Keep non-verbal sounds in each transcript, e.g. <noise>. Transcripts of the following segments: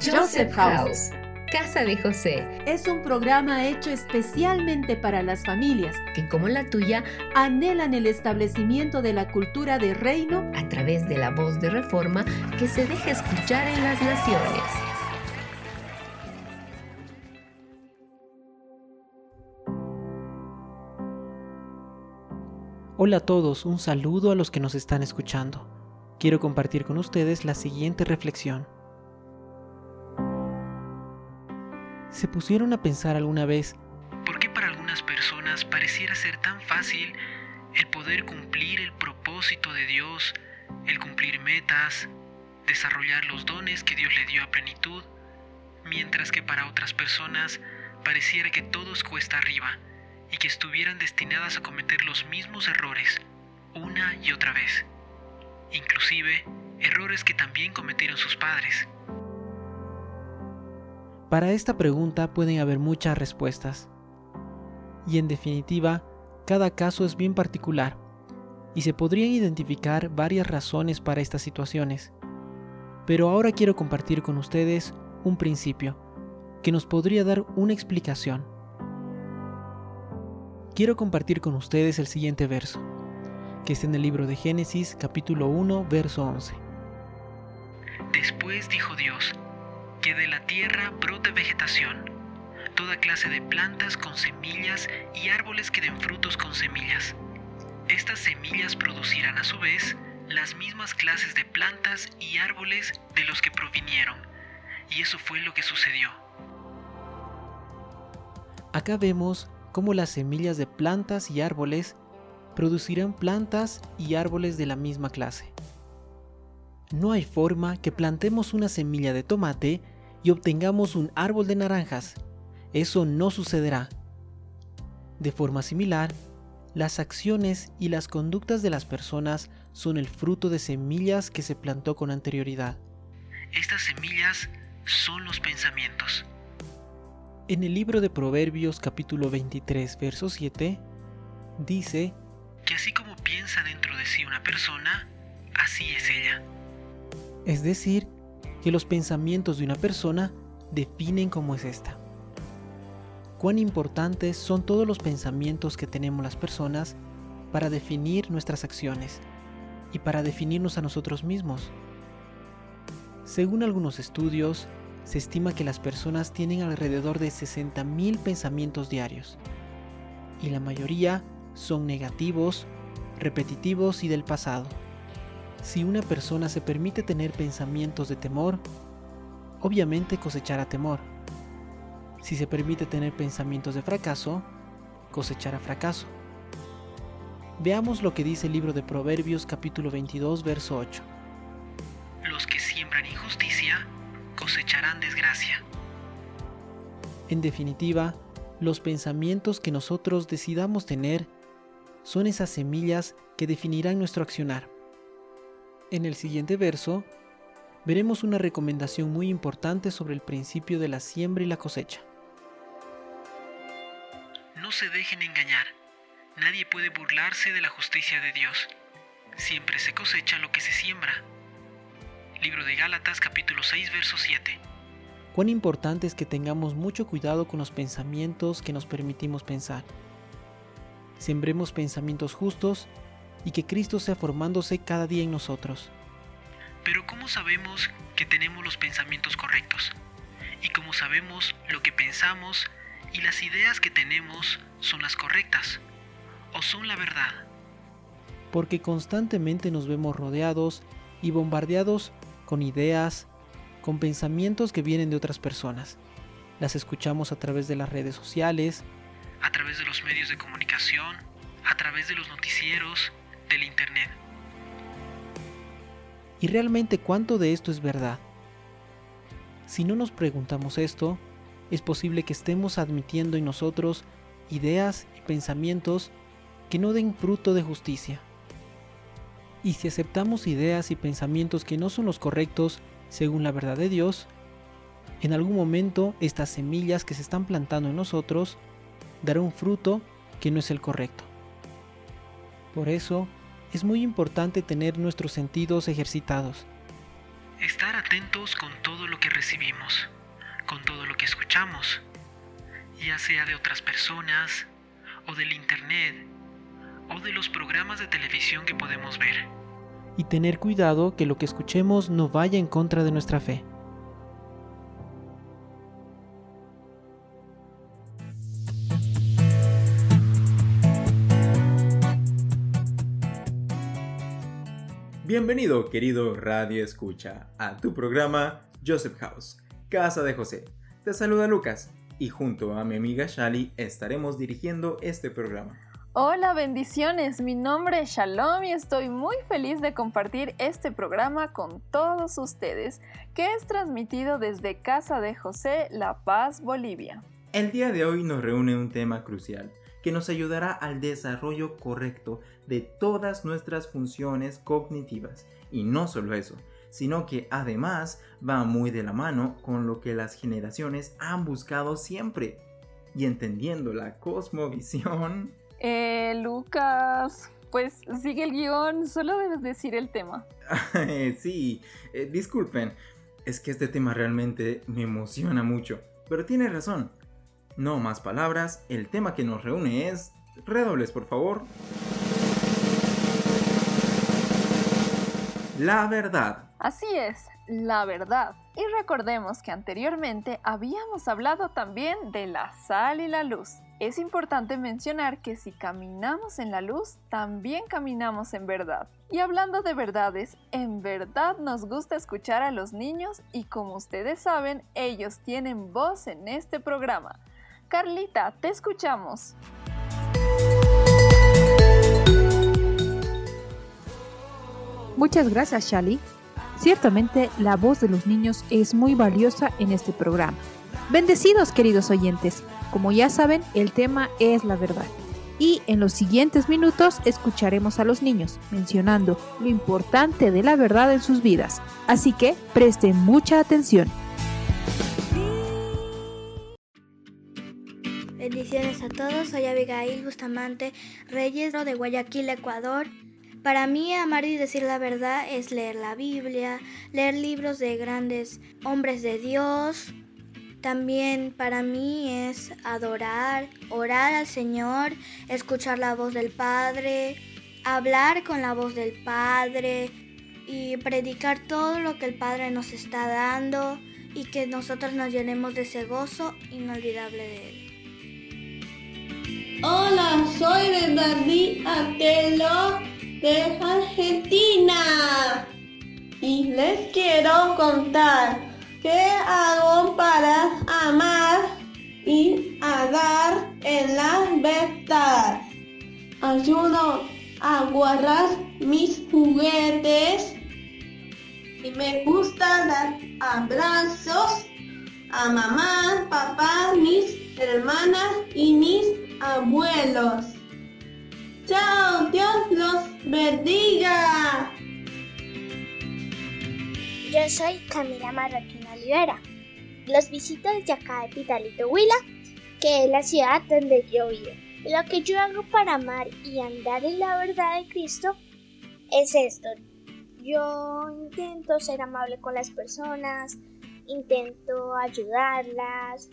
Joseph House. Casa de José es un programa hecho especialmente para las familias que, como la tuya, anhelan el establecimiento de la cultura de reino a través de la voz de reforma que se deja escuchar en las naciones. Hola a todos, un saludo a los que nos están escuchando. Quiero compartir con ustedes la siguiente reflexión. ¿Se pusieron a pensar alguna vez por qué para algunas personas pareciera ser tan fácil el poder cumplir el propósito de Dios, el cumplir metas, desarrollar los dones que Dios le dio a plenitud, mientras que para otras personas pareciera que todo es cuesta arriba y que estuvieran destinadas a cometer los mismos errores una y otra vez, inclusive errores que también cometieron sus padres? Para esta pregunta pueden haber muchas respuestas. Y en definitiva, cada caso es bien particular y se podrían identificar varias razones para estas situaciones. Pero ahora quiero compartir con ustedes un principio que nos podría dar una explicación. Quiero compartir con ustedes el siguiente verso, que está en el libro de Génesis capítulo 1, verso 11. Después dijo Dios, que de la tierra brote vegetación, toda clase de plantas con semillas y árboles que den frutos con semillas. Estas semillas producirán a su vez las mismas clases de plantas y árboles de los que provinieron, y eso fue lo que sucedió. Acá vemos cómo las semillas de plantas y árboles producirán plantas y árboles de la misma clase. No hay forma que plantemos una semilla de tomate y obtengamos un árbol de naranjas. Eso no sucederá. De forma similar, las acciones y las conductas de las personas son el fruto de semillas que se plantó con anterioridad. Estas semillas son los pensamientos. En el libro de Proverbios capítulo 23, verso 7, dice que así como piensa dentro de sí una persona, así es ella. Es decir, que los pensamientos de una persona definen cómo es esta. Cuán importantes son todos los pensamientos que tenemos las personas para definir nuestras acciones y para definirnos a nosotros mismos. Según algunos estudios, se estima que las personas tienen alrededor de 60.000 pensamientos diarios, y la mayoría son negativos, repetitivos y del pasado. Si una persona se permite tener pensamientos de temor, obviamente cosechará temor. Si se permite tener pensamientos de fracaso, cosechará fracaso. Veamos lo que dice el libro de Proverbios capítulo 22 verso 8. Los que siembran injusticia cosecharán desgracia. En definitiva, los pensamientos que nosotros decidamos tener son esas semillas que definirán nuestro accionar. En el siguiente verso, veremos una recomendación muy importante sobre el principio de la siembra y la cosecha. No se dejen engañar. Nadie puede burlarse de la justicia de Dios. Siempre se cosecha lo que se siembra. Libro de Gálatas capítulo 6 verso 7. Cuán importante es que tengamos mucho cuidado con los pensamientos que nos permitimos pensar. Sembremos pensamientos justos y que Cristo sea formándose cada día en nosotros. Pero ¿cómo sabemos que tenemos los pensamientos correctos? ¿Y cómo sabemos lo que pensamos y las ideas que tenemos son las correctas? ¿O son la verdad? Porque constantemente nos vemos rodeados y bombardeados con ideas, con pensamientos que vienen de otras personas. Las escuchamos a través de las redes sociales, a través de los medios de comunicación, a través de los noticieros, Internet. ¿Y realmente cuánto de esto es verdad? Si no nos preguntamos esto, es posible que estemos admitiendo en nosotros ideas y pensamientos que no den fruto de justicia. Y si aceptamos ideas y pensamientos que no son los correctos según la verdad de Dios, en algún momento estas semillas que se están plantando en nosotros darán un fruto que no es el correcto. Por eso, es muy importante tener nuestros sentidos ejercitados. estar atentos con todo lo que recibimos, con todo lo que escuchamos, ya sea de otras personas, o del Internet, o de los programas de televisión que podemos ver. Y tener cuidado que lo que escuchemos no vaya en contra de nuestra fe. Bienvenido, querido Radio Escucha, a tu programa Joseph House, Casa de José. Te saluda Lucas y junto a mi amiga Shali estaremos dirigiendo este programa. Hola, bendiciones. Mi nombre es Shalom y estoy muy feliz de compartir este programa con todos ustedes, que es transmitido desde Casa de José, La Paz, Bolivia. El día de hoy nos reúne un tema crucial que nos ayudará al desarrollo correcto de todas nuestras funciones cognitivas. Y no solo eso, sino que además va muy de la mano con lo que las generaciones han buscado siempre. Y entendiendo la cosmovisión... Eh, Lucas, pues sigue el guion, solo debes decir el tema. <laughs> sí, eh, disculpen, es que este tema realmente me emociona mucho, pero tiene razón. No más palabras, el tema que nos reúne es... Redobles, por favor. La verdad. Así es, la verdad. Y recordemos que anteriormente habíamos hablado también de la sal y la luz. Es importante mencionar que si caminamos en la luz, también caminamos en verdad. Y hablando de verdades, en verdad nos gusta escuchar a los niños y como ustedes saben, ellos tienen voz en este programa. Carlita, te escuchamos. Muchas gracias, Shali. Ciertamente la voz de los niños es muy valiosa en este programa. Bendecidos, queridos oyentes. Como ya saben, el tema es la verdad. Y en los siguientes minutos escucharemos a los niños mencionando lo importante de la verdad en sus vidas. Así que presten mucha atención. Bendiciones a todos, soy Abigail Bustamante Reyes de Guayaquil, Ecuador. Para mí amar y decir la verdad es leer la Biblia, leer libros de grandes hombres de Dios. También para mí es adorar, orar al Señor, escuchar la voz del Padre, hablar con la voz del Padre y predicar todo lo que el Padre nos está dando y que nosotros nos llenemos de ese gozo inolvidable de Él. Hola, soy David Atelo de Argentina y les quiero contar qué hago para amar y dar en la verdad. Ayudo a guardar mis juguetes y me gusta dar abrazos a mamá, papá, mis hermanas y mis abuelos. Bendiga. Yo soy Camila Marroquín Olivera. Los visito desde acá de Pitalito Huila, que es la ciudad donde yo vivo. Lo que yo hago para amar y andar en la verdad de Cristo es esto. Yo intento ser amable con las personas, intento ayudarlas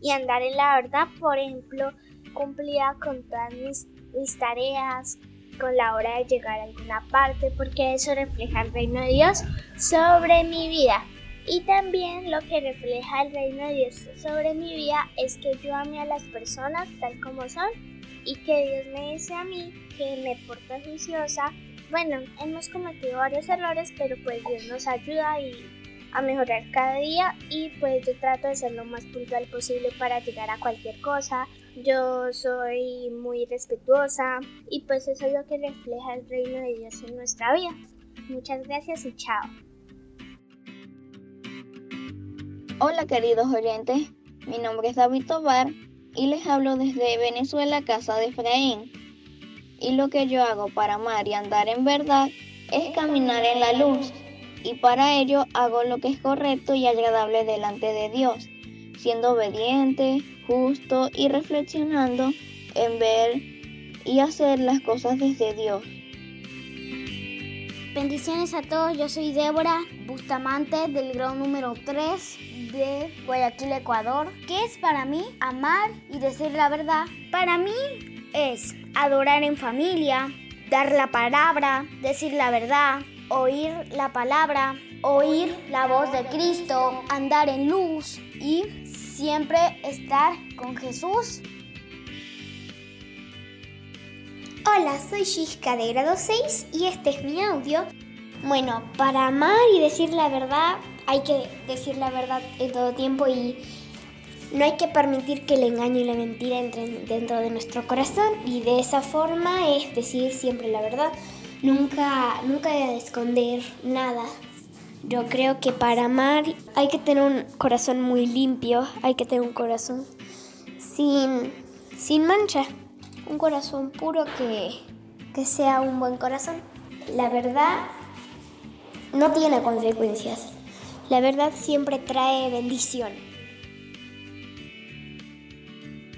y andar en la verdad, por ejemplo, cumplida con todas mis, tareas, con la hora de llegar a alguna parte, porque eso refleja el reino de Dios sobre mi vida. Y también lo que refleja el reino de Dios sobre mi vida es que yo ame a las personas tal como son y que Dios me dice a mí que me porto juiciosa. Bueno, hemos cometido varios errores, pero pues Dios nos ayuda y a mejorar cada día y pues yo trato de ser lo más puntual posible para llegar a cualquier cosa. Yo soy muy respetuosa y pues eso es lo que refleja el reino de Dios en nuestra vida. Muchas gracias y chao. Hola queridos oyentes, mi nombre es David Tobar y les hablo desde Venezuela, casa de Efraín. Y lo que yo hago para amar y andar en verdad es caminar en la luz y para ello hago lo que es correcto y agradable delante de Dios, siendo obediente, justo y reflexionando en ver y hacer las cosas desde Dios. Bendiciones a todos, yo soy Débora Bustamante del grado número 3 de Guayaquil, Ecuador. ¿Qué es para mí amar y decir la verdad? Para mí es adorar en familia, dar la palabra, decir la verdad, oír la palabra, oír la voz de Cristo, andar en luz y siempre estar con Jesús. Hola, soy Shishka de grado 6 y este es mi audio. Bueno, para amar y decir la verdad hay que decir la verdad en todo tiempo y no hay que permitir que el engaño y la mentira entren dentro de nuestro corazón y de esa forma es decir siempre la verdad. Nunca, nunca esconder nada. Yo creo que para amar hay que tener un corazón muy limpio, hay que tener un corazón sin, sin mancha, un corazón puro que, que sea un buen corazón. La verdad no tiene consecuencias. La verdad siempre trae bendición.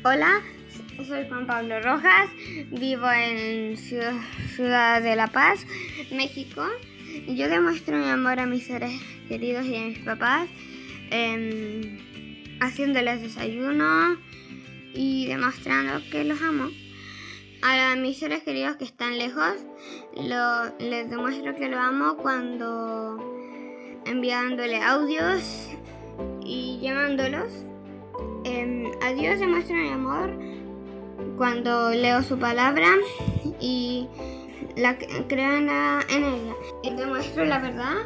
Hola, soy Juan Pablo Rojas, vivo en Ciudad de La Paz, México. Yo demuestro mi amor a mis seres queridos y a mis papás em, haciéndoles desayuno y demostrando que los amo. A mis seres queridos que están lejos, les demuestro que lo amo cuando enviándole audios y llamándolos. Eh, a Dios demuestro mi amor cuando leo su palabra y la creo en, ella. Y demuestro la verdad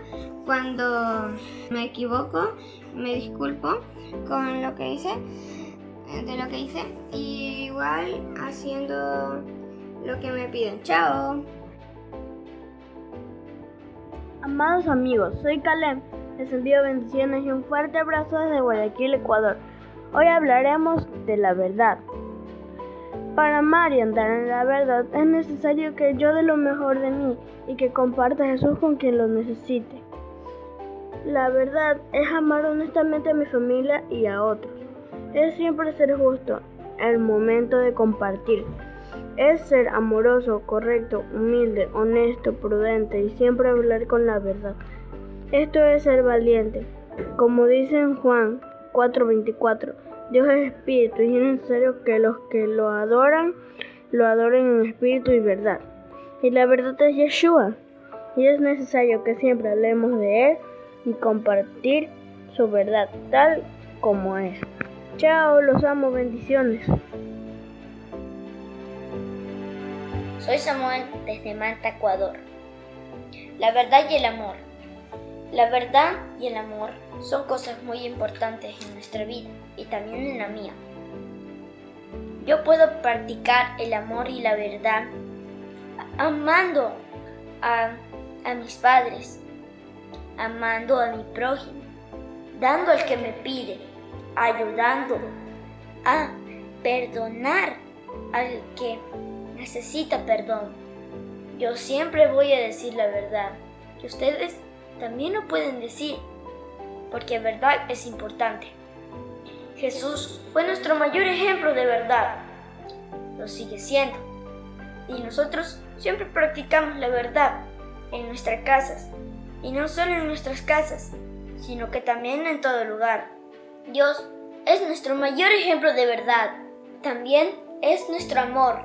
cuando me equivoco, me disculpo con lo que hice, de lo que hice, igual haciendo lo que me piden. Chao. Amados amigos, soy Calem. Les envío bendiciones y un fuerte abrazo desde Guayaquil, Ecuador. Hoy hablaremos de la verdad. Para amar y andar en la verdad es necesario que yo dé lo mejor de mí y que comparta a Jesús con quien lo necesite. La verdad es amar honestamente a mi familia y a otros. Es siempre ser justo el momento de compartir. Es ser amoroso, correcto, humilde, honesto, prudente y siempre hablar con la verdad. Esto es ser valiente. Como dice en Juan 4:24, Dios es espíritu y es necesario que los que lo adoran, lo adoren en espíritu y verdad. Y la verdad es Yeshua. Y es necesario que siempre hablemos de Él y compartir su verdad tal como es. Chao, los amo, bendiciones. Soy Samuel desde Manta, Ecuador. La verdad y el amor. La verdad y el amor son cosas muy importantes en nuestra vida y también en la mía. Yo puedo practicar el amor y la verdad amando a, mis padres, amando a mi prójimo, dando al que me pide, ayudando a perdonar al que necesita perdón. Yo siempre voy a decir la verdad, que ustedes también lo pueden decir, porque verdad es importante. Jesús fue nuestro mayor ejemplo de verdad. Lo sigue siendo. Y nosotros siempre practicamos la verdad en nuestras casas. Y no solo en nuestras casas, sino que también en todo lugar. Dios es nuestro mayor ejemplo de verdad. También es nuestro amor.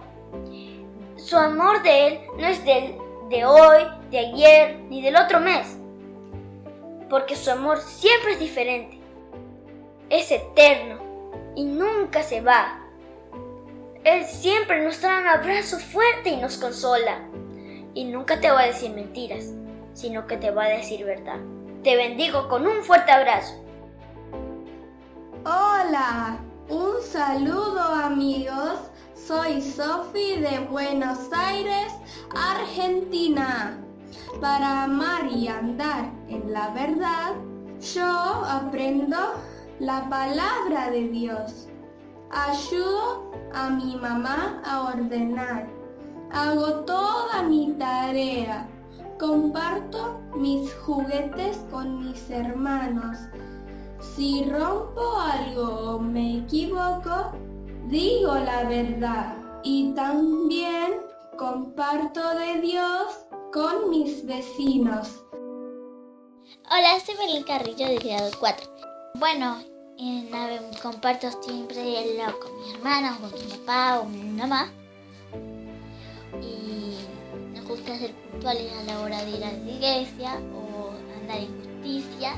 Su amor de Él no es del, de hoy, de ayer, ni del otro mes porque su amor siempre es diferente. Es eterno y nunca se va. Él siempre nos da un abrazo fuerte y nos consola. Y nunca te va a decir mentiras, sino que te va a decir verdad. Te bendigo con un fuerte abrazo. Hola, un saludo amigos. Soy Sofi de Buenos Aires, Argentina. Para amar y andar en la verdad, yo aprendo la palabra de Dios. Ayudo a mi mamá a ordenar. Hago toda mi tarea. Comparto mis juguetes con mis hermanos. Si rompo algo o me equivoco, digo la verdad. Y también comparto de Dios con mis vecinos. Hola, soy Belén Carrillo de grado 4. Bueno, en la comparto siempre el con mi hermana, con mi papá o mi mamá. Y nos gusta ser puntuales a la hora de ir a la iglesia o andar en justicia.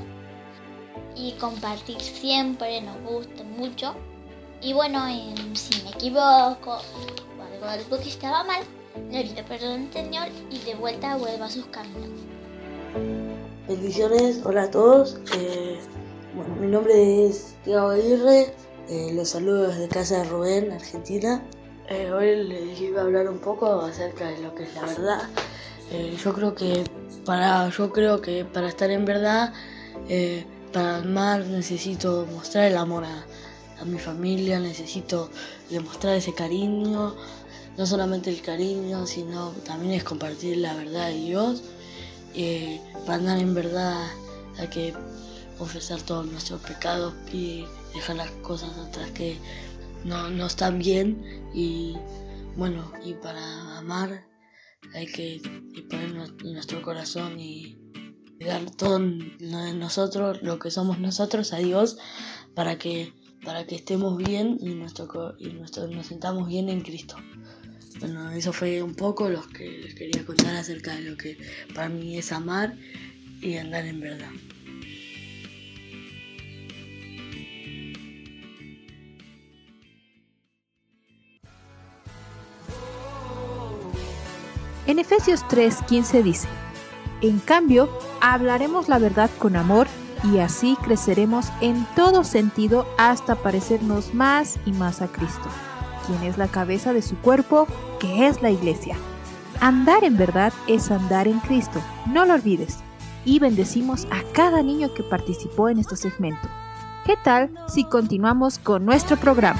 Y compartir siempre nos gusta mucho. Y bueno, si me equivoco o algo, algo que estaba mal, le pido perdón al Señor y de vuelta vuelvo a sus caminos. Bendiciones, hola a todos. Eh, bueno, mi nombre es Tiago Aguirre, eh, los saludo desde casa de Rubén, Argentina. Eh, hoy les iba a hablar un poco acerca de lo que es la verdad. yo creo que para, yo creo que para estar en verdad, para amar necesito mostrar el amor a, a mi familia, necesito demostrar ese cariño, no solamente el cariño, sino también es compartir la verdad de Dios. Eh, para andar en verdad hay que confesar todos nuestros pecados y dejar las cosas atrás que no, no están bien y bueno, y para amar hay que poner nuestro corazón y dar todo nosotros, lo que somos nosotros a Dios para que para que estemos bien y, nuestro, y nuestro, nos sentamos bien en Cristo. Bueno, eso fue un poco lo que les quería contar acerca de lo que para mí es amar y andar en verdad. En Efesios 3:15 dice, En cambio, hablaremos la verdad con amor y así creceremos en todo sentido hasta parecernos más y más a Cristo, quien es la cabeza de su cuerpo, que es la iglesia. Andar en verdad es andar en Cristo, no lo olvides. Y bendecimos a cada niño que participó en este segmento. ¿Qué tal si continuamos con nuestro programa?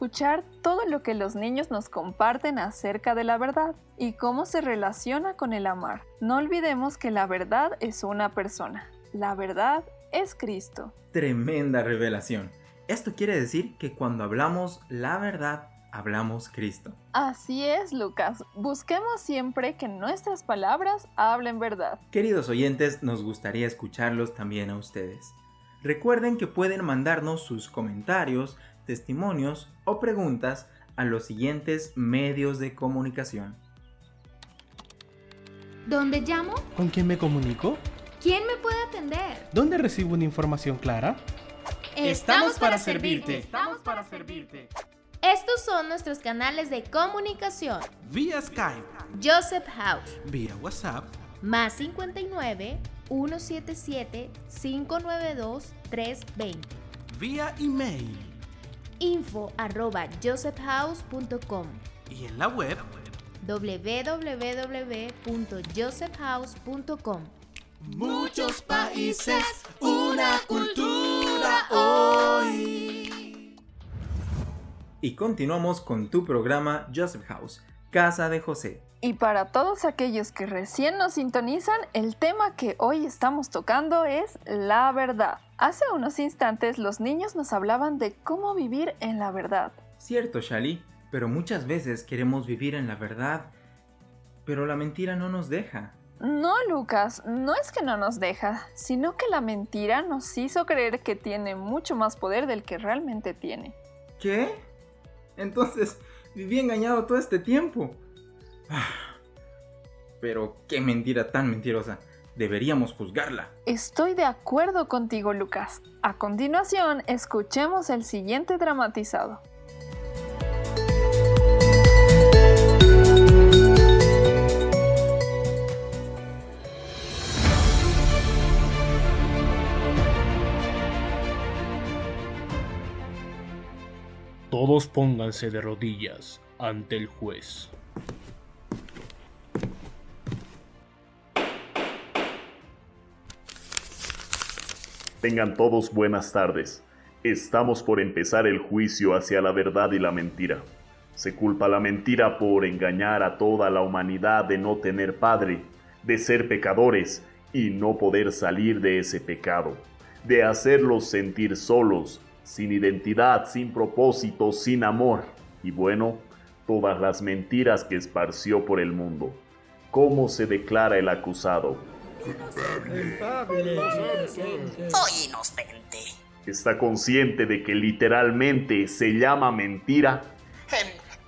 Escuchar todo lo que los niños nos comparten acerca de la verdad y cómo se relaciona con el amar. No olvidemos que la verdad es una persona. La verdad es Cristo. Tremenda revelación. Esto quiere decir que cuando hablamos la verdad, hablamos Cristo. Así es, Lucas. Busquemos siempre que nuestras palabras hablen verdad. Queridos oyentes, nos gustaría escucharlos también a ustedes. Recuerden que pueden mandarnos sus comentarios, testimonios o preguntas a los siguientes medios de comunicación. ¿Dónde llamo? ¿Con quién me comunico? ¿Quién me puede atender? ¿Dónde recibo una información clara? Estamos, para, servirte. Estamos para servirte. Estos son nuestros canales de comunicación. Vía Skype. Joseph House. Vía WhatsApp. Más 59 177 592 320. Vía email info arroba josephhouse.com y en la web www.josephhouse.com. Muchos países, una cultura hoy. Y continuamos con tu programa Joseph House, Casa de José. Y para todos aquellos que recién nos sintonizan, el tema que hoy estamos tocando es la verdad. Hace unos instantes los niños nos hablaban de cómo vivir en la verdad. Cierto, Shali, pero muchas veces queremos vivir en la verdad, pero la mentira no nos deja. No, Lucas, no es que no nos deja, sino que la mentira nos hizo creer que tiene mucho más poder del que realmente tiene. ¿Qué? Entonces, viví engañado todo este tiempo. Pero qué mentira tan mentirosa. Deberíamos juzgarla. Estoy de acuerdo contigo, Lucas. A continuación, escuchemos el siguiente dramatizado. Todos pónganse de rodillas ante el juez. Tengan todos buenas tardes. Estamos por empezar el juicio hacia la verdad y la mentira. Se culpa la mentira por engañar a toda la humanidad de no tener padre, de ser pecadores y no poder salir de ese pecado, de hacerlos sentir solos, sin identidad, sin propósito, sin amor, y bueno, todas las mentiras que esparció por el mundo. ¿Cómo se declara el acusado? Soy inocente. ¿Está consciente de que literalmente se llama mentira?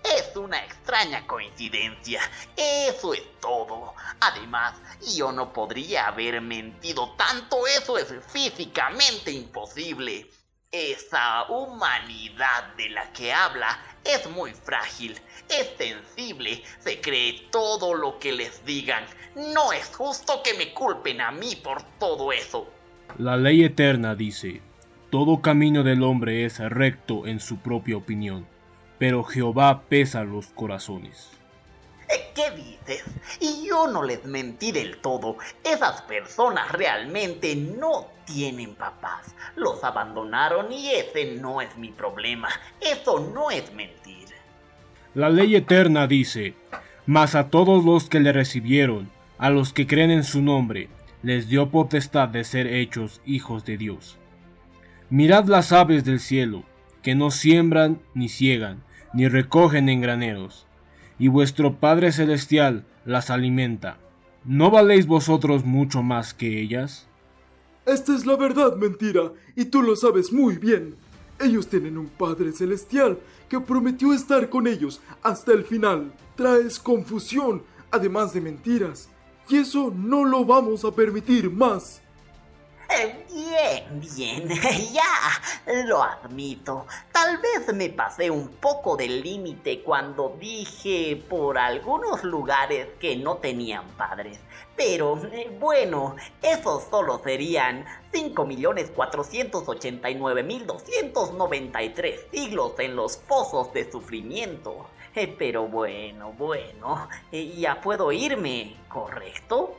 Es una extraña coincidencia. Eso es todo. Además, yo no podría haber mentido tanto. Eso es físicamente imposible. Esa humanidad de la que habla es muy frágil, es sensible, se cree todo lo que les digan. No es justo que me culpen a mí por todo eso. La ley eterna dice, todo camino del hombre es recto en su propia opinión, pero Jehová pesa los corazones. ¿Qué dices? Y yo no les mentí del todo. Esas personas realmente no tienen papás. Los abandonaron y ese no es mi problema. Eso no es mentir. La ley eterna dice, mas a todos los que le recibieron, a los que creen en su nombre, les dio potestad de ser hechos hijos de Dios. Mirad las aves del cielo, que no siembran ni ciegan, ni recogen en graneros y vuestro Padre Celestial las alimenta. ¿No valéis vosotros mucho más que ellas? Esta es la verdad, mentira, y tú lo sabes muy bien. Ellos tienen un Padre Celestial que prometió estar con ellos hasta el final. Traes confusión, además de mentiras, y eso no lo vamos a permitir más. Bien, bien, <laughs> ya, lo admito. Tal vez me pasé un poco del límite cuando dije por algunos lugares que no tenían padres. Pero eh, bueno, esos solo serían 5.489.293 siglos en los pozos de sufrimiento. Eh, pero bueno, bueno, eh, ya puedo irme, ¿correcto?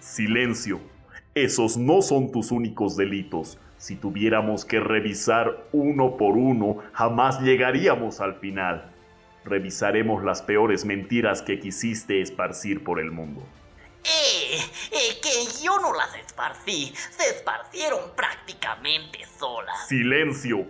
Silencio. Esos no son tus únicos delitos. Si tuviéramos que revisar uno por uno, jamás llegaríamos al final. Revisaremos las peores mentiras que quisiste esparcir por el mundo. ¡Eh! eh que yo no las esparcí. Se esparcieron prácticamente solas. ¡Silencio!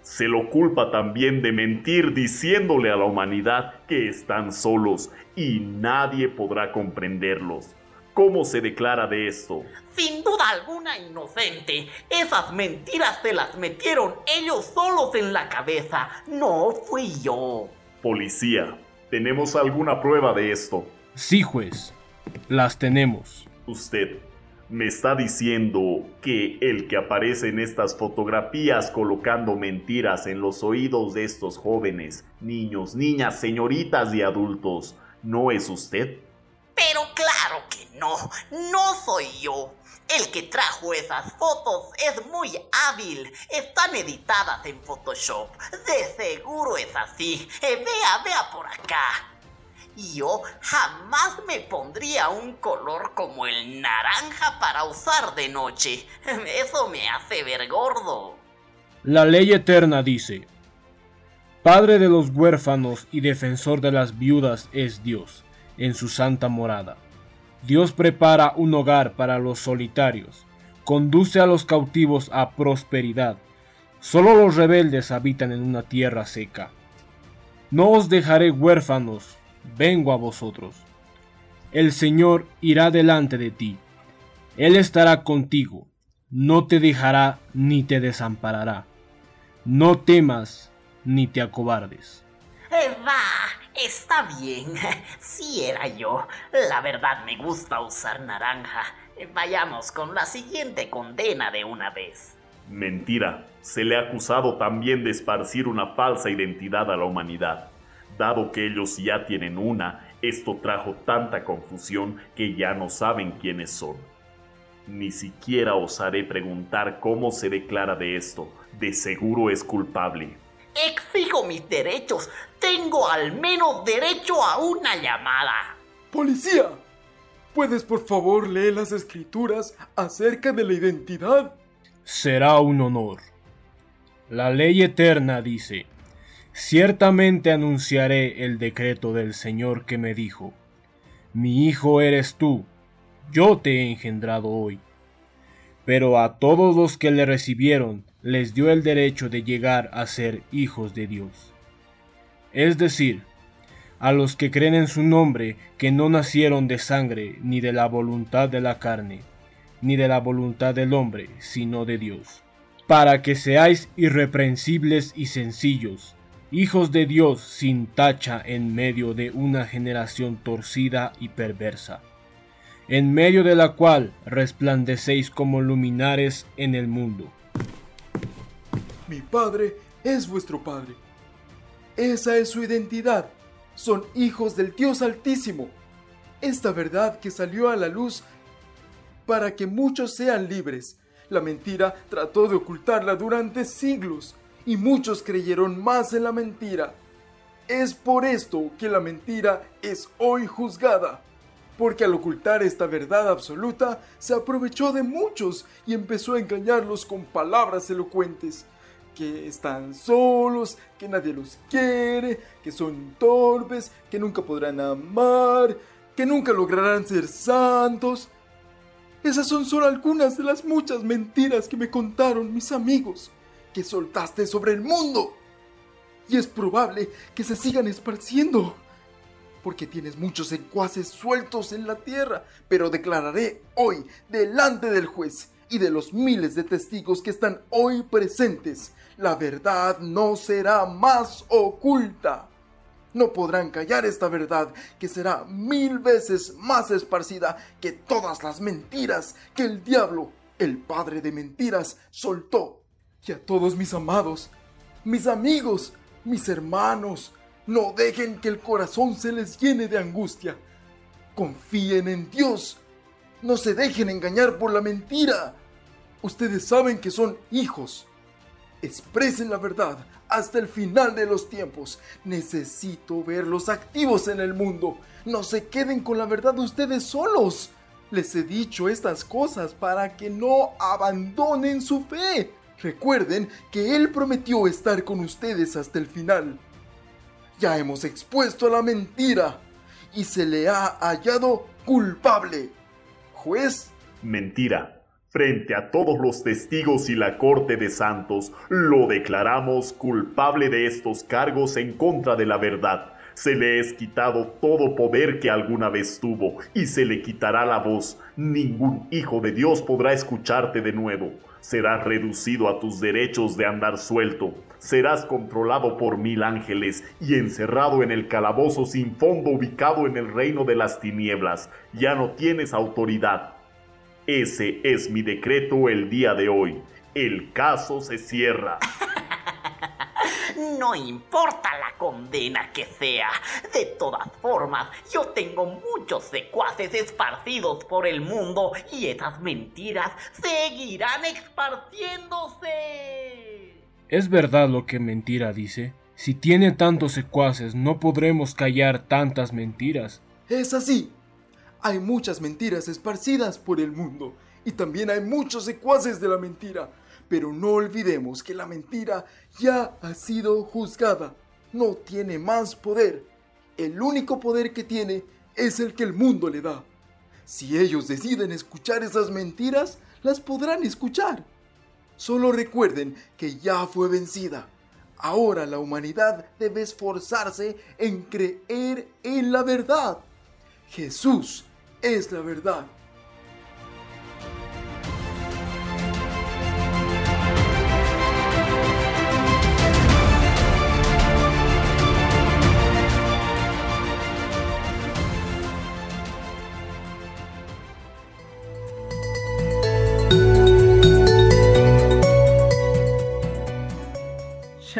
Se lo culpa también de mentir diciéndole a la humanidad que están solos y nadie podrá comprenderlos. ¿Cómo se declara de esto? Sin duda alguna inocente. Esas mentiras se las metieron ellos solos en la cabeza. No fui yo. Policía, ¿tenemos alguna prueba de esto? Sí, juez. Las tenemos. Usted me está diciendo que el que aparece en estas fotografías colocando mentiras en los oídos de estos jóvenes, niños, niñas, señoritas y adultos, ¿no es usted? Pero claro que no, no soy yo. El que trajo esas fotos es muy hábil. Están editadas en Photoshop. De seguro es así. Eh, vea, vea por acá. Yo jamás me pondría un color como el naranja para usar de noche. <laughs> Eso me hace ver gordo. La ley eterna dice, Padre de los huérfanos y defensor de las viudas es Dios, en su santa morada. Dios prepara un hogar para los solitarios, conduce a los cautivos a prosperidad. Solo los rebeldes habitan en una tierra seca. No os dejaré huérfanos, vengo a vosotros. El Señor irá delante de ti. Él estará contigo, no te dejará ni te desamparará. No temas ni te acobardes. Va, está bien. <laughs> Sí era yo. La verdad me gusta usar naranja. Vayamos con la siguiente condena de una vez. Mentira. Se le ha acusado también de esparcir una falsa identidad a la humanidad. Dado que ellos ya tienen una, esto trajo tanta confusión que ya no saben quiénes son. Ni siquiera osaré preguntar cómo se declara de esto. De seguro es culpable. Exijo mis derechos. Tengo al menos derecho a una llamada. ¡Policía! ¿Puedes por favor leer las escrituras acerca de la identidad? Será un honor. La ley eterna dice, ciertamente anunciaré el decreto del Señor que me dijo, mi hijo eres tú, yo te he engendrado hoy. Pero a todos los que le recibieron les dio el derecho de llegar a ser hijos de Dios. Es decir, a los que creen en su nombre, que no nacieron de sangre, ni de la voluntad de la carne, ni de la voluntad del hombre, sino de Dios. Para que seáis irreprensibles y sencillos, hijos de Dios sin tacha en medio de una generación torcida y perversa, en medio de la cual resplandecéis como luminares en el mundo. Mi Padre es vuestro Padre. Esa es su identidad. Son hijos del Dios Altísimo. Esta verdad que salió a la luz para que muchos sean libres. La mentira trató de ocultarla durante siglos y muchos creyeron más en la mentira. Es por esto que la mentira es hoy juzgada, porque al ocultar esta verdad absoluta se aprovechó de muchos y empezó a engañarlos con palabras elocuentes, que están solos, que nadie los quiere, que son torpes, que nunca podrán amar, que nunca lograrán ser santos. Esas son solo algunas de las muchas mentiras que me contaron mis amigos que soltaste sobre el mundo. Y es probable que se sigan esparciendo. Porque tienes muchos secuaces sueltos en la tierra. Pero declararé hoy delante del juez y de los miles de testigos que están hoy presentes. La verdad no será más oculta. No podrán callar esta verdad, que será mil veces más esparcida que todas las mentiras que el diablo, el padre de mentiras, soltó. Y a todos mis amados, mis amigos, mis hermanos, no dejen que el corazón se les llene de angustia. Confíen en Dios. No se dejen engañar por la mentira. Ustedes saben que son hijos. Expresen la verdad hasta el final de los tiempos. Necesito verlos activos en el mundo. No se queden con la verdad ustedes solos. Les he dicho estas cosas para que no abandonen su fe. Recuerden que Él prometió estar con ustedes hasta el final. Ya hemos expuesto la mentira y se le ha hallado culpable. Juez. Mentira. Frente a todos los testigos y la corte de santos, lo declaramos culpable de estos cargos en contra de la verdad. Se le es quitado todo poder que alguna vez tuvo y se le quitará la voz. Ningún hijo de Dios podrá escucharte de nuevo. Serás reducido a tus derechos de andar suelto. Serás controlado por mil ángeles y encerrado en el calabozo sin fondo ubicado en el reino de las tinieblas. Ya no tienes autoridad. Ese es mi decreto el día de hoy. El caso se cierra. <laughs> No importa la condena que sea. De todas formas, yo tengo muchos secuaces esparcidos por el mundo y esas mentiras seguirán esparciéndose. ¿Es verdad lo que mentira dice? Si tiene tantos secuaces, no podremos callar tantas mentiras. Es así. Hay muchas mentiras esparcidas por el mundo y también hay muchos secuaces de la mentira. Pero no olvidemos que la mentira ya ha sido juzgada. No tiene más poder. El único poder que tiene es el que el mundo le da. Si ellos deciden escuchar esas mentiras, las podrán escuchar. Solo recuerden que ya fue vencida. Ahora la humanidad debe esforzarse en creer en la verdad. Jesús es la verdad.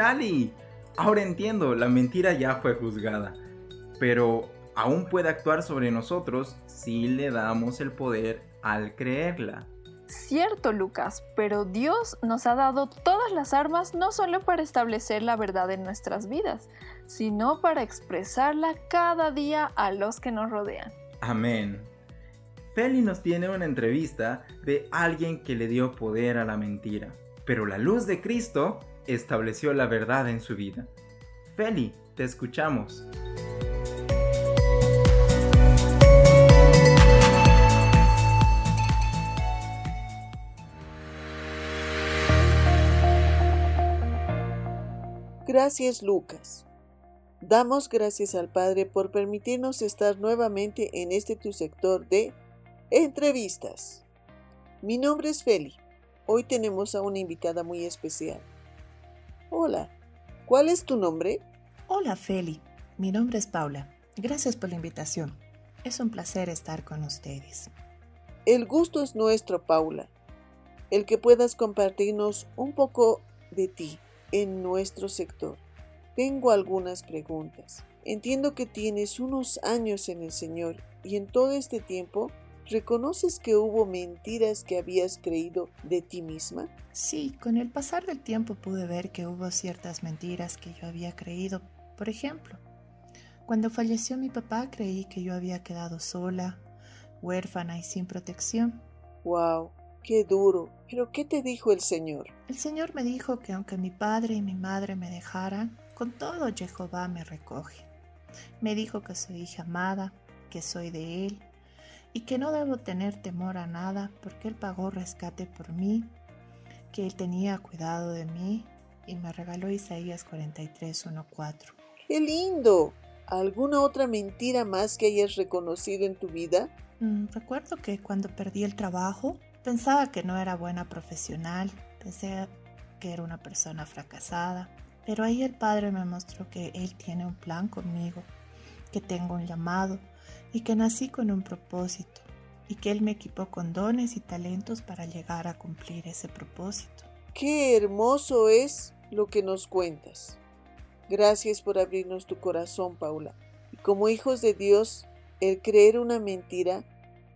Shali, ahora entiendo, la mentira ya fue juzgada, pero aún puede actuar sobre nosotros si le damos el poder al creerla. Cierto, Lucas, pero Dios nos ha dado todas las armas no solo para establecer la verdad en nuestras vidas, sino para expresarla cada día a los que nos rodean. Amén. Feli nos tiene una entrevista de alguien que le dio poder a la mentira, pero la luz de Cristo estableció la verdad en su vida. Feli, te escuchamos. Gracias Lucas. Damos gracias al Padre por permitirnos estar nuevamente en este tu sector de entrevistas. Mi nombre es Feli. Hoy tenemos a una invitada muy especial. Hola, ¿cuál es tu nombre? Hola Feli, mi nombre es Paula. Gracias por la invitación. Es un placer estar con ustedes. El gusto es nuestro, Paula. El que puedas compartirnos un poco de ti en nuestro sector. Tengo algunas preguntas. Entiendo que tienes unos años en el Señor y en todo este tiempo ¿reconoces que hubo mentiras que habías creído de ti misma? Sí, con el pasar del tiempo pude ver que hubo ciertas mentiras que yo había creído. Por ejemplo, cuando falleció mi papá creí que yo había quedado sola, huérfana y sin protección. ¡Wow! ¡Qué duro! ¿Pero qué te dijo el Señor? El Señor me dijo que aunque mi padre y mi madre me dejaran, con todo Jehová me recoge. Me dijo que soy hija amada, que soy de Él y que no debo tener temor a nada porque Él pagó rescate por mí, que Él tenía cuidado de mí y me regaló Isaías 43, 1, 4. ¡Qué lindo! ¿Alguna otra mentira más que hayas reconocido en tu vida? Mm, recuerdo que cuando perdí el trabajo pensaba que no era buena profesional, pensé que era una persona fracasada, pero ahí el Padre me mostró que Él tiene un plan conmigo, que tengo un llamado y que nací con un propósito y que Él me equipó con dones y talentos para llegar a cumplir ese propósito. Qué hermoso es lo que nos cuentas. Gracias por abrirnos tu corazón, Paula. Y como hijos de Dios, el creer una mentira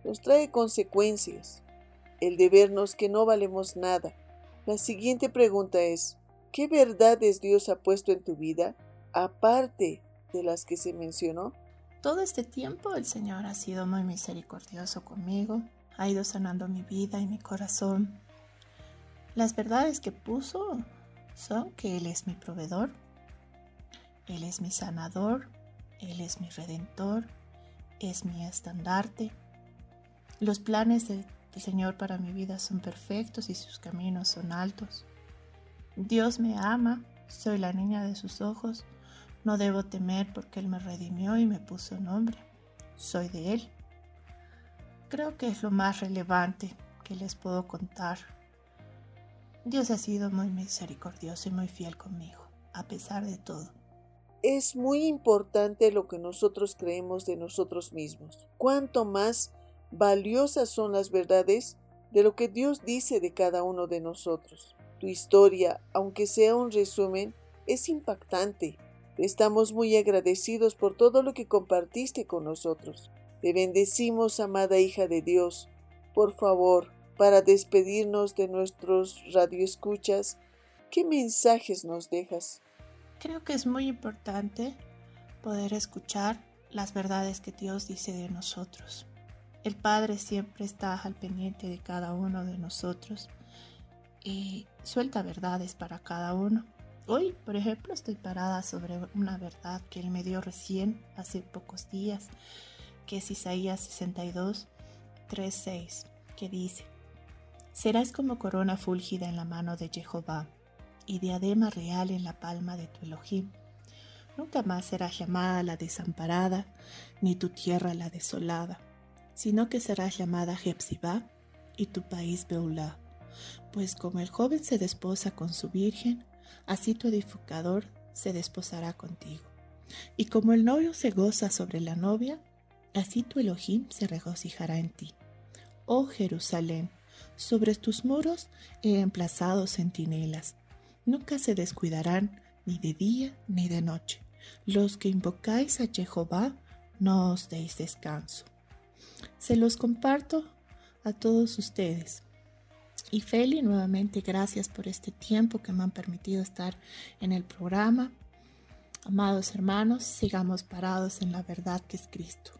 nos trae consecuencias. El de vernos que no valemos nada. La siguiente pregunta es, ¿qué verdades Dios ha puesto en tu vida aparte de las que se mencionó? Todo este tiempo el Señor ha sido muy misericordioso conmigo, ha ido sanando mi vida y mi corazón. Las verdades que puso son que Él es mi proveedor, Él es mi sanador, Él es mi redentor, es mi estandarte. Los planes del Señor para mi vida son perfectos y sus caminos son altos. Dios me ama, soy la niña de sus ojos, no debo temer porque Él me redimió y me puso nombre. Soy de Él. Creo que es lo más relevante que les puedo contar. Dios ha sido muy misericordioso y muy fiel conmigo, a pesar de todo. Es muy importante lo que nosotros creemos de nosotros mismos. Cuánto más valiosas son las verdades de lo que Dios dice de cada uno de nosotros. Tu historia, aunque sea un resumen, es impactante Estamos muy agradecidos por todo lo que compartiste con nosotros. Te bendecimos, amada hija de Dios. Por favor, para despedirnos de nuestros radioescuchas, ¿qué mensajes nos dejas? Creo que es muy importante poder escuchar las verdades que Dios dice de nosotros. El Padre siempre está al pendiente de cada uno de nosotros y suelta verdades para cada uno. Hoy, por ejemplo, estoy parada sobre una verdad que él me dio recién, hace pocos días, que es Isaías 62, 3, 6, que dice, Serás como corona fúlgida en la mano de Jehová y diadema real en la palma de tu Elohim. Nunca más serás llamada la desamparada, ni tu tierra la desolada, sino que serás llamada Jepsibá y tu país Beulah. Pues como el joven se desposa con su virgen, así tu edificador se desposará contigo. Y como el novio se goza sobre la novia, así tu Elohim se regocijará en ti. Oh Jerusalén, sobre tus muros he emplazado centinelas. Nunca se descuidarán ni de día ni de noche. Los que invocáis a Jehová, no os deis descanso. Se los comparto a todos ustedes. Y Feli, nuevamente gracias por este tiempo que me han permitido estar en el programa. Amados hermanos, sigamos parados en la verdad que es Cristo.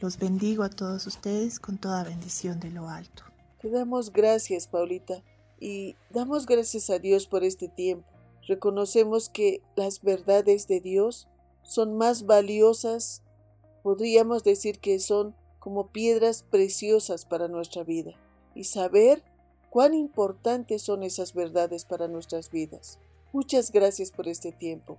Los bendigo a todos ustedes con toda bendición de lo alto. Te damos gracias, Paulita, y damos gracias a Dios por este tiempo. Reconocemos que las verdades de Dios son más valiosas, podríamos decir que son como piedras preciosas para nuestra vida. Y saber cuán importantes son esas verdades para nuestras vidas. Muchas gracias por este tiempo.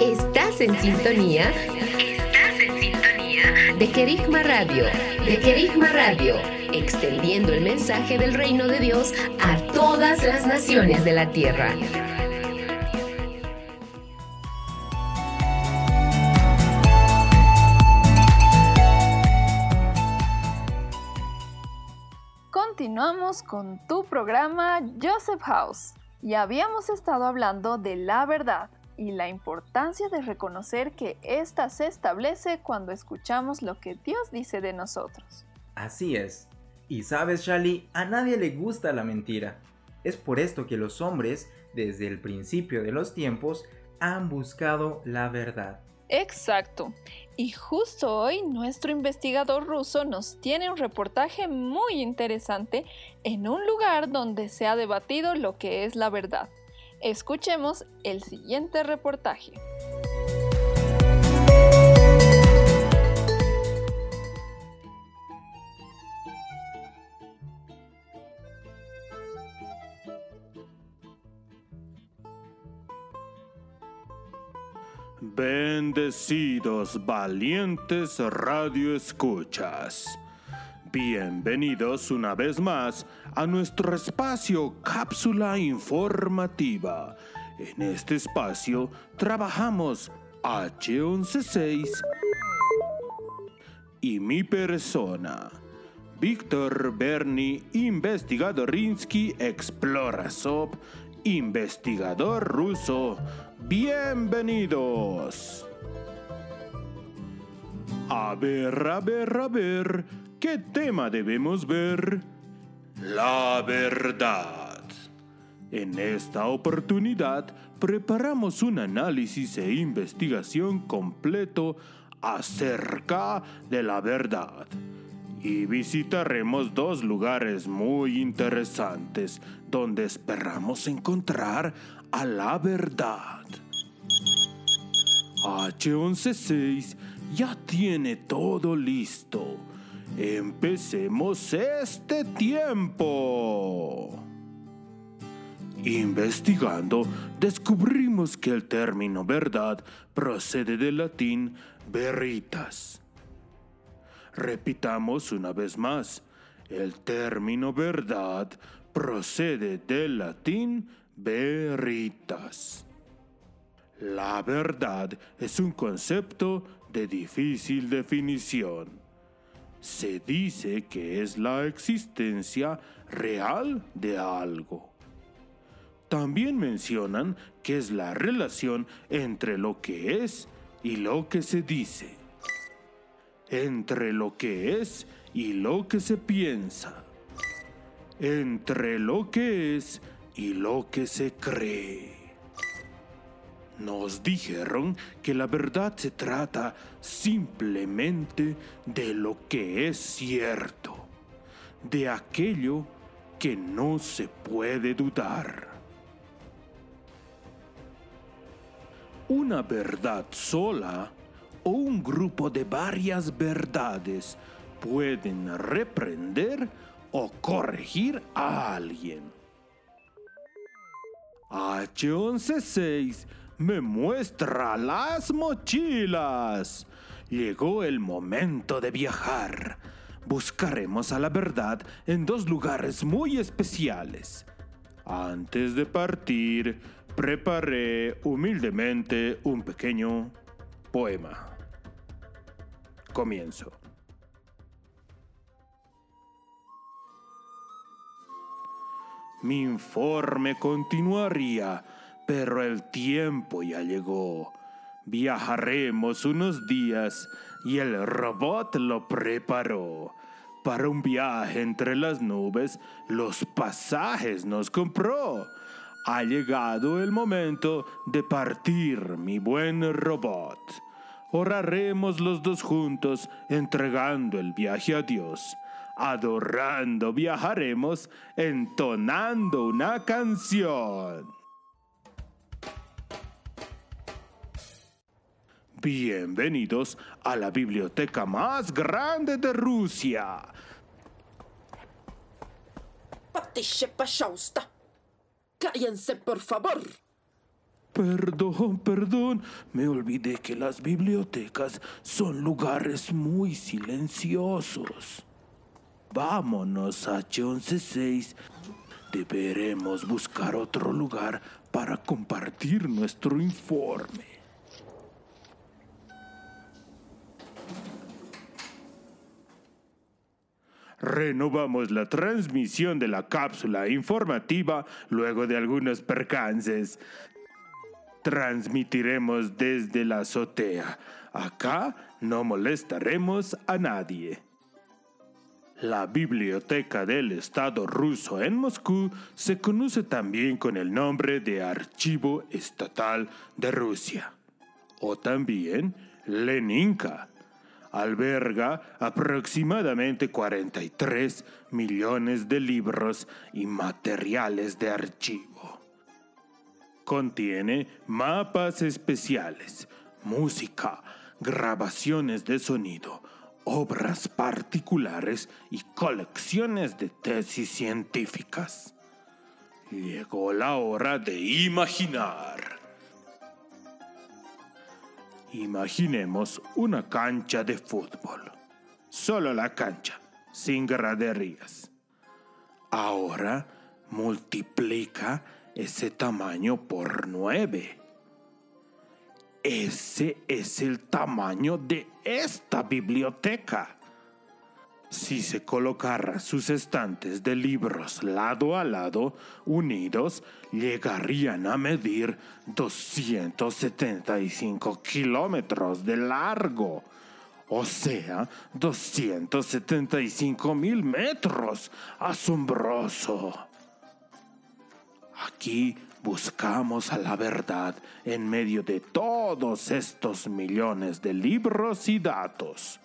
Estás en sintonía. Estás en sintonía. De Querigma Radio. De Querigma Radio. Extendiendo el mensaje del reino de Dios a todas las naciones de la tierra. Continuamos con tu programa Joseph House y habíamos estado hablando de la verdad y la importancia de reconocer que ésta se establece cuando escuchamos lo que Dios dice de nosotros. Así es. Y sabes, Shali, a nadie le gusta la mentira. Es por esto que los hombres, desde el principio de los tiempos, han buscado la verdad. Exacto. Y justo hoy nuestro investigador ruso nos tiene un reportaje muy interesante en un lugar donde se ha debatido lo que es la verdad. Escuchemos el siguiente reportaje. Valientes radioescuchas. Bienvenidos una vez más a nuestro espacio Cápsula Informativa. En este espacio trabajamos H116 y mi persona. Víctor Berni, investigadorinsky Explorasov, investigador ruso. Bienvenidos. A ver, a ver, a ver, ¿qué tema debemos ver? La verdad. En esta oportunidad preparamos un análisis e investigación completo acerca de la verdad y visitaremos dos lugares muy interesantes donde esperamos encontrar a la verdad. H116 ya tiene todo listo. Empecemos este tiempo. Investigando, descubrimos que el término verdad procede del latín veritas. Repitamos una vez más, el término verdad procede del latín veritas. La verdad es un concepto de difícil definición. Se dice que es la existencia real de algo. También mencionan que es la relación entre lo que es y lo que se dice. Entre lo que es y lo que se piensa. Entre lo que es y lo que se cree. Nos dijeron que la verdad se trata simplemente de lo que es cierto, de aquello que no se puede dudar. Una verdad sola o un grupo de varias verdades pueden reprender o corregir a alguien. H116 me muestra las mochilas. Llegó el momento de viajar. Buscaremos a la verdad en dos lugares muy especiales. Antes de partir, preparé humildemente un pequeño poema. Comienzo. Mi informe continuaría pero el tiempo ya llegó. Viajaremos unos días y el robot lo preparó. Para un viaje entre las nubes, los pasajes nos compró. Ha llegado el momento de partir, mi buen robot. Oraremos los dos juntos, entregando el viaje a Dios. Adorando viajaremos, entonando una canción. Bienvenidos a la biblioteca más grande de Rusia. Patische Pashausta. Cállense, por favor. Perdón, perdón, me olvidé que las bibliotecas son lugares muy silenciosos. Vámonos a H116. Deberemos buscar otro lugar para compartir nuestro informe. Renovamos la transmisión de la cápsula informativa luego de algunos percances. Transmitiremos desde la azotea. Acá no molestaremos a nadie. La Biblioteca del Estado ruso en Moscú se conoce también con el nombre de Archivo Estatal de Rusia o también Leninka alberga aproximadamente 43 millones de libros y materiales de archivo. Contiene mapas especiales, música, grabaciones de sonido, obras particulares y colecciones de tesis científicas. Llegó la hora de imaginar. Imaginemos una cancha de fútbol. Solo la cancha, sin graderías. Ahora multiplica ese tamaño por nueve. Ese es el tamaño de esta biblioteca. Si se colocara sus estantes de libros lado a lado, unidos, llegarían a medir 275 kilómetros de largo. O sea, 275 mil metros. Asombroso. Aquí buscamos a la verdad en medio de todos estos millones de libros y datos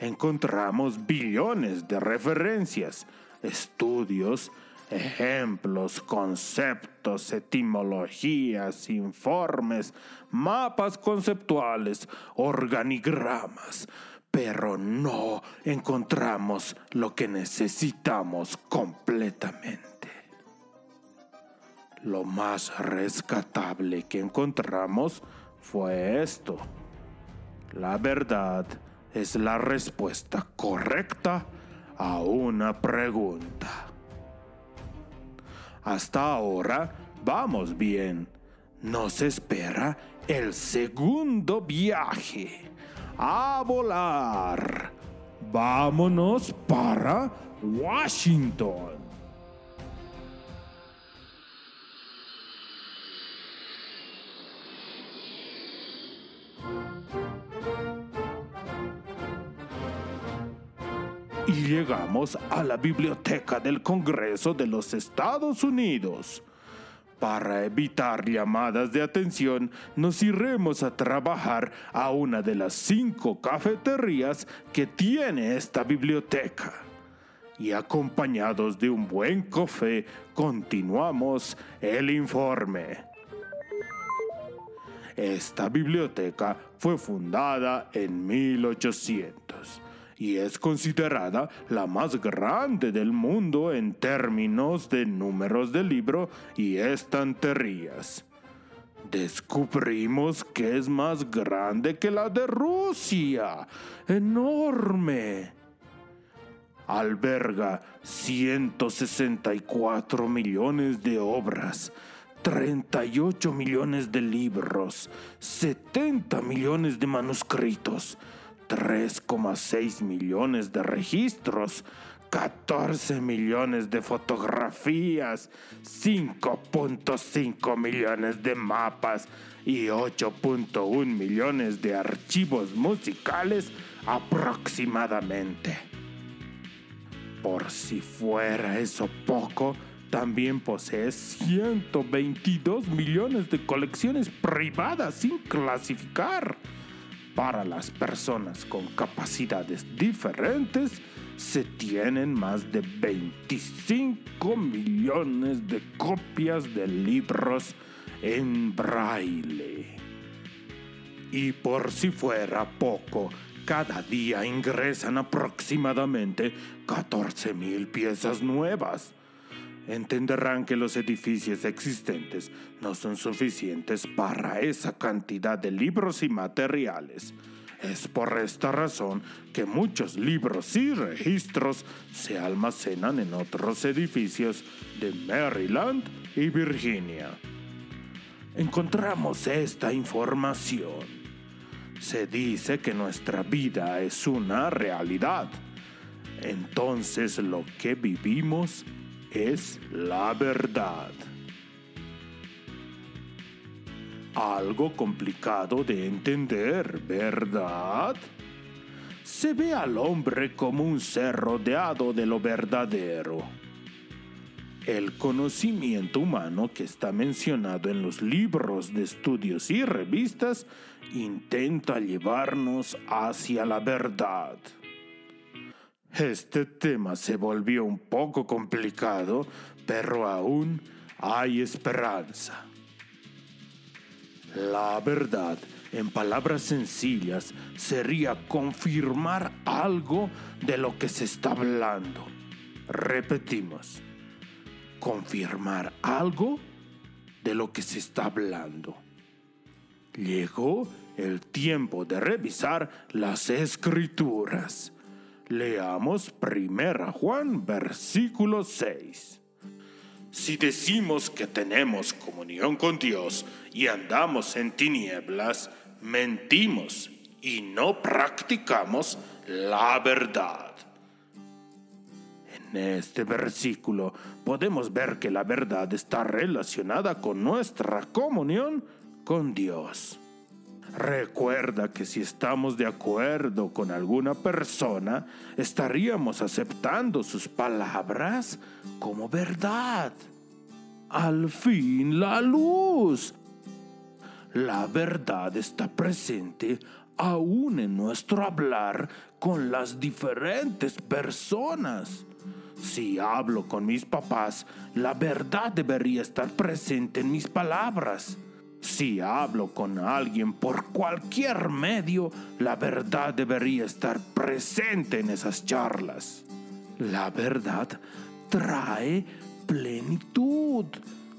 encontramos billones de referencias, estudios, ejemplos, conceptos, etimologías, informes, mapas conceptuales, organigramas, pero no encontramos lo que necesitamos completamente. Lo más rescatable que encontramos fue esto. La verdad es la respuesta correcta a una pregunta. Hasta ahora vamos bien. Nos espera el segundo viaje. A volar. Vámonos para Washington. Llegamos a la Biblioteca del Congreso de los Estados Unidos. Para evitar llamadas de atención, nos iremos a trabajar a una de las cinco cafeterías que tiene esta biblioteca. Y acompañados de un buen café, continuamos el informe. Esta biblioteca fue fundada en 1800 y es considerada la más grande del mundo en términos de números de libro y estanterías. Descubrimos que es más grande que la de Rusia. Enorme. Alberga 164 millones de obras, 38 millones de libros, 70 millones de manuscritos, 3,6 millones de registros, 14 millones de fotografías, 5.5 millones de mapas y 8.1 millones de archivos musicales aproximadamente. Por si fuera eso poco, también posee 122 millones de colecciones privadas sin clasificar. Para las personas con capacidades diferentes, se tienen más de 25 millones de copias de libros en braille. Y por si fuera poco, cada día ingresan aproximadamente 14 mil piezas nuevas. Entenderán que los edificios existentes no son suficientes para esa cantidad de libros y materiales. Es por esta razón que muchos libros y registros se almacenan en otros edificios de Maryland y Virginia. Encontramos esta información se dice que nuestra vida es una realidad. Entonces lo que vivimos es la verdad. Algo complicado de entender, ¿verdad? Se ve al hombre como un ser rodeado de lo verdadero. El conocimiento humano que está mencionado en los libros de estudios y revistas intenta llevarnos hacia la verdad. Este tema se volvió un poco complicado, pero aún hay esperanza. La verdad, en palabras sencillas, sería confirmar algo de lo que se está hablando. Repetimos, confirmar algo de lo que se está hablando. Llegó el tiempo de revisar las escrituras. Leamos 1 Juan versículo 6. Si decimos que tenemos comunión con Dios y andamos en tinieblas, mentimos y no practicamos la verdad. En este versículo podemos ver que la verdad está relacionada con nuestra comunión con Dios. Recuerda que si estamos de acuerdo con alguna persona, estaríamos aceptando sus palabras como verdad. Al fin la luz. La verdad está presente aún en nuestro hablar con las diferentes personas. Si hablo con mis papás, la verdad debería estar presente en mis palabras. Si hablo con alguien por cualquier medio, la verdad debería estar presente en esas charlas. La verdad trae plenitud,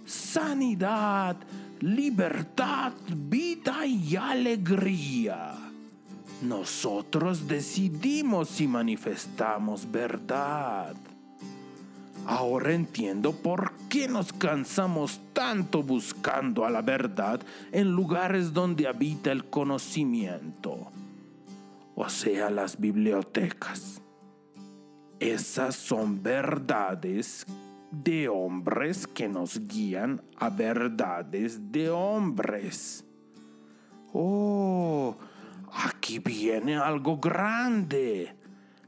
sanidad, libertad, vida y alegría. Nosotros decidimos si manifestamos verdad. Ahora entiendo por qué nos cansamos tanto buscando a la verdad en lugares donde habita el conocimiento, o sea, las bibliotecas. Esas son verdades de hombres que nos guían a verdades de hombres. Oh, aquí viene algo grande.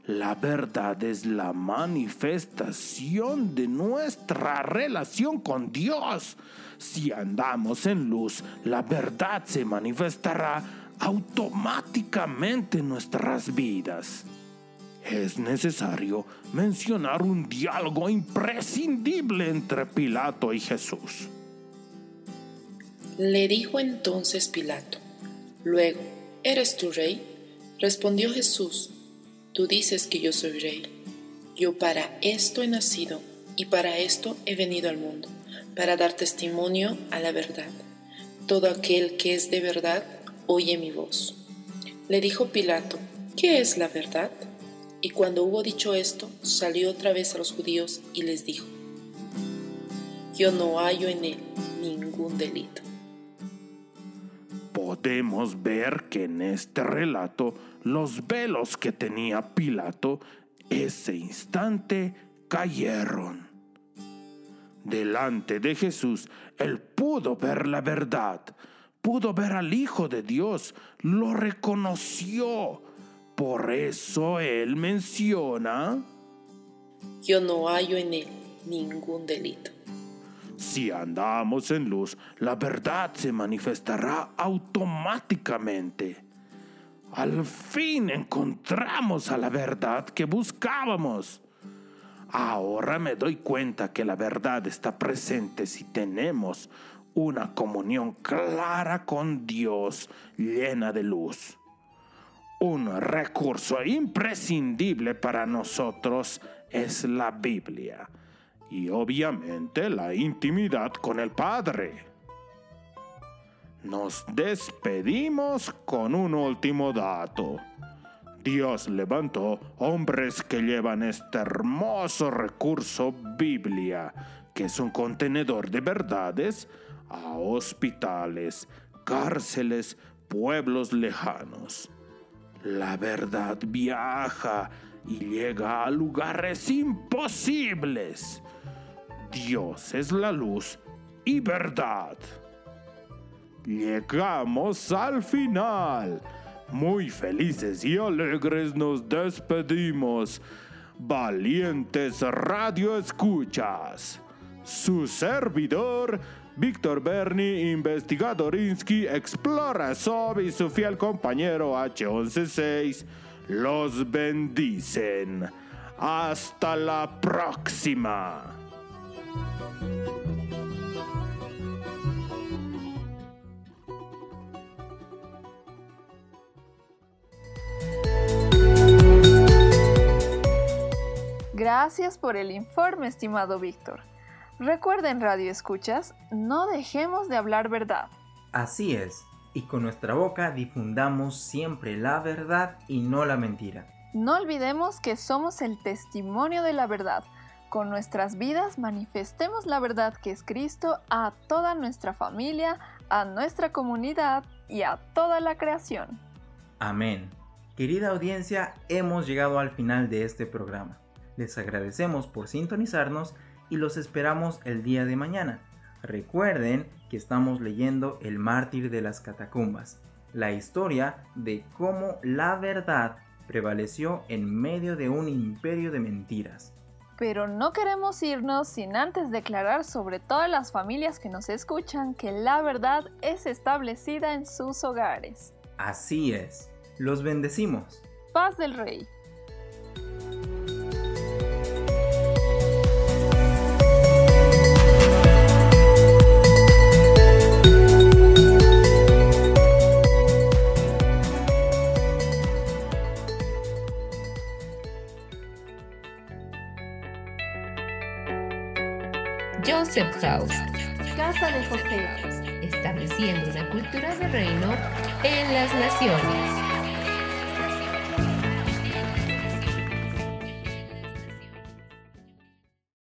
La verdad es la manifestación de nuestra relación con Dios. Si andamos en luz, la verdad se manifestará automáticamente en nuestras vidas. Es necesario mencionar un diálogo imprescindible entre Pilato y Jesús. Le dijo entonces Pilato, luego, ¿eres tu rey? Respondió Jesús, Tú dices que yo soy rey. Yo para esto he nacido y para esto he venido al mundo, para dar testimonio a la verdad. Todo aquel que es de verdad oye mi voz. Le dijo Pilato, ¿qué es la verdad? Y cuando hubo dicho esto, salió otra vez a los judíos y les dijo, yo no hallo en él ningún delito. Podemos ver que en este relato los velos que tenía Pilato ese instante cayeron. Delante de Jesús, él pudo ver la verdad, pudo ver al Hijo de Dios, lo reconoció. Por eso él menciona, yo no hallo en él ningún delito. Si andamos en luz, la verdad se manifestará automáticamente. Al fin encontramos a la verdad que buscábamos. Ahora me doy cuenta que la verdad está presente si tenemos una comunión clara con Dios llena de luz. Un recurso imprescindible para nosotros es la Biblia y obviamente la intimidad con el Padre. Nos despedimos con un último dato. Dios levantó hombres que llevan este hermoso recurso Biblia, que es un contenedor de verdades, a hospitales, cárceles, pueblos lejanos. La verdad viaja y llega a lugares imposibles. Dios es la luz y verdad. Llegamos al final. Muy felices y alegres nos despedimos. Valientes Radio Escuchas. Su servidor, Víctor Berni, investigadorinsky, explora Sob y su fiel compañero H116 los bendicen. Hasta la próxima. Gracias por el informe, estimado Víctor. Recuerden, Radio Escuchas, no dejemos de hablar verdad. Así es, y con nuestra boca difundamos siempre la verdad y no la mentira. No olvidemos que somos el testimonio de la verdad. Con nuestras vidas manifestemos la verdad que es Cristo a toda nuestra familia, a nuestra comunidad y a toda la creación. Amén. Querida audiencia, hemos llegado al final de este programa. Les agradecemos por sintonizarnos y los esperamos el día de mañana. Recuerden que estamos leyendo El mártir de las catacumbas, la historia de cómo la verdad prevaleció en medio de un imperio de mentiras. Pero no queremos irnos sin antes declarar sobre todas las familias que nos escuchan que la verdad es establecida en sus hogares. Así es. Los bendecimos. Paz del Rey. House. Casa de José. Estableciendo una cultura de reino en las naciones.